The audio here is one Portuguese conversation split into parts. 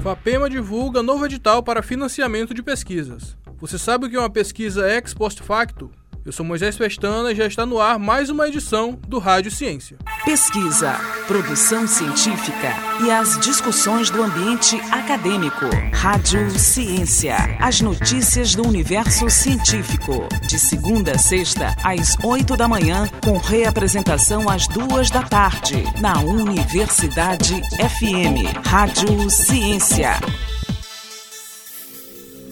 FAPEMA divulga novo edital para financiamento de pesquisas. Você sabe o que é uma pesquisa ex post facto? Eu sou Moisés Pestana e já está no ar mais uma edição do Rádio Ciência. Pesquisa, produção científica e as discussões do ambiente acadêmico. Rádio Ciência. As notícias do universo científico. De segunda a sexta, às oito da manhã, com reapresentação às duas da tarde, na Universidade FM. Rádio Ciência.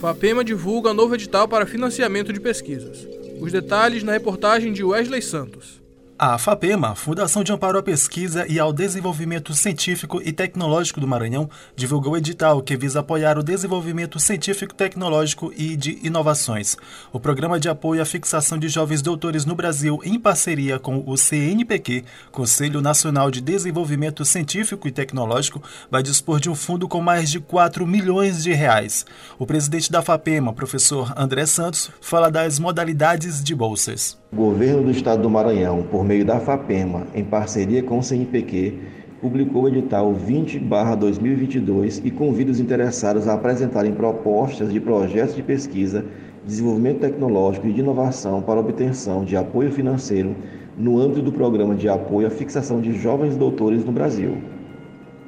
FAPEMA divulga novo edital para financiamento de pesquisas. Os detalhes na reportagem de Wesley Santos. A FAPEMA, Fundação de Amparo à Pesquisa e ao Desenvolvimento Científico e Tecnológico do Maranhão, divulgou edital que visa apoiar o desenvolvimento científico, tecnológico e de inovações. O Programa de Apoio à Fixação de Jovens Doutores no Brasil, em parceria com o CNPq, Conselho Nacional de Desenvolvimento Científico e Tecnológico, vai dispor de um fundo com mais de 4 milhões de reais. O presidente da FAPEMA, professor André Santos, fala das modalidades de bolsas. O governo do estado do Maranhão, por meio da FAPEMA, em parceria com o CNPq, publicou o edital 20/2022 e convida os interessados a apresentarem propostas de projetos de pesquisa, desenvolvimento tecnológico e de inovação para obtenção de apoio financeiro no âmbito do programa de apoio à fixação de jovens doutores no Brasil.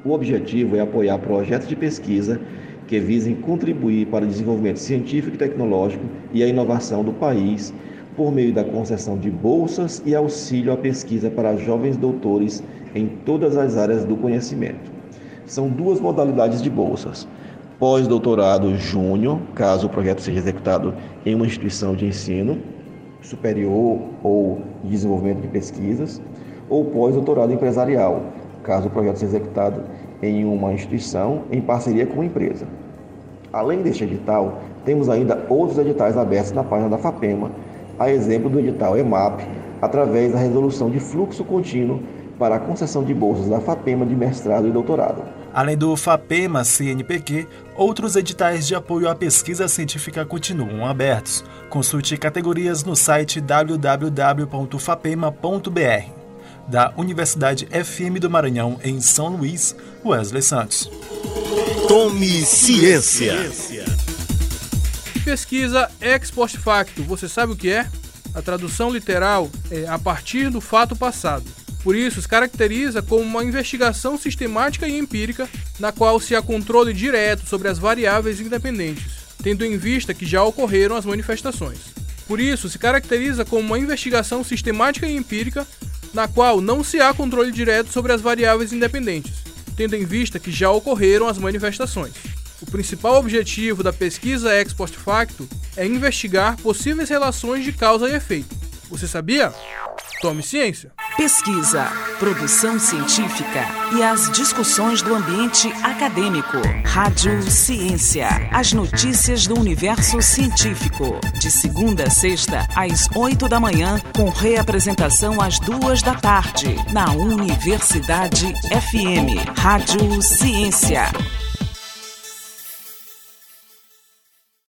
O objetivo é apoiar projetos de pesquisa que visem contribuir para o desenvolvimento científico e tecnológico e a inovação do país por meio da concessão de bolsas e auxílio à pesquisa para jovens doutores em todas as áreas do conhecimento. São duas modalidades de bolsas: pós-doutorado júnior, caso o projeto seja executado em uma instituição de ensino superior ou de desenvolvimento de pesquisas, ou pós-doutorado empresarial, caso o projeto seja executado em uma instituição em parceria com uma empresa. Além deste edital, temos ainda outros editais abertos na página da FAPEMA a exemplo do edital EMAP, através da resolução de fluxo contínuo para a concessão de bolsas da FAPEMA de mestrado e doutorado. Além do FAPEMA CNPq, outros editais de apoio à pesquisa científica continuam abertos. Consulte categorias no site www.fapema.br. Da Universidade FM do Maranhão, em São Luís, Wesley Santos. Tome ciência. Pesquisa ex post facto, você sabe o que é? A tradução literal é a partir do fato passado. Por isso, se caracteriza como uma investigação sistemática e empírica na qual se há controle direto sobre as variáveis independentes, tendo em vista que já ocorreram as manifestações. Por isso, se caracteriza como uma investigação sistemática e empírica na qual não se há controle direto sobre as variáveis independentes, tendo em vista que já ocorreram as manifestações. O principal objetivo da pesquisa ex post facto é investigar possíveis relações de causa e efeito. Você sabia? Tome ciência. Pesquisa, produção científica e as discussões do ambiente acadêmico. Rádio Ciência. As notícias do universo científico. De segunda a sexta, às oito da manhã, com reapresentação às duas da tarde, na Universidade FM. Rádio Ciência.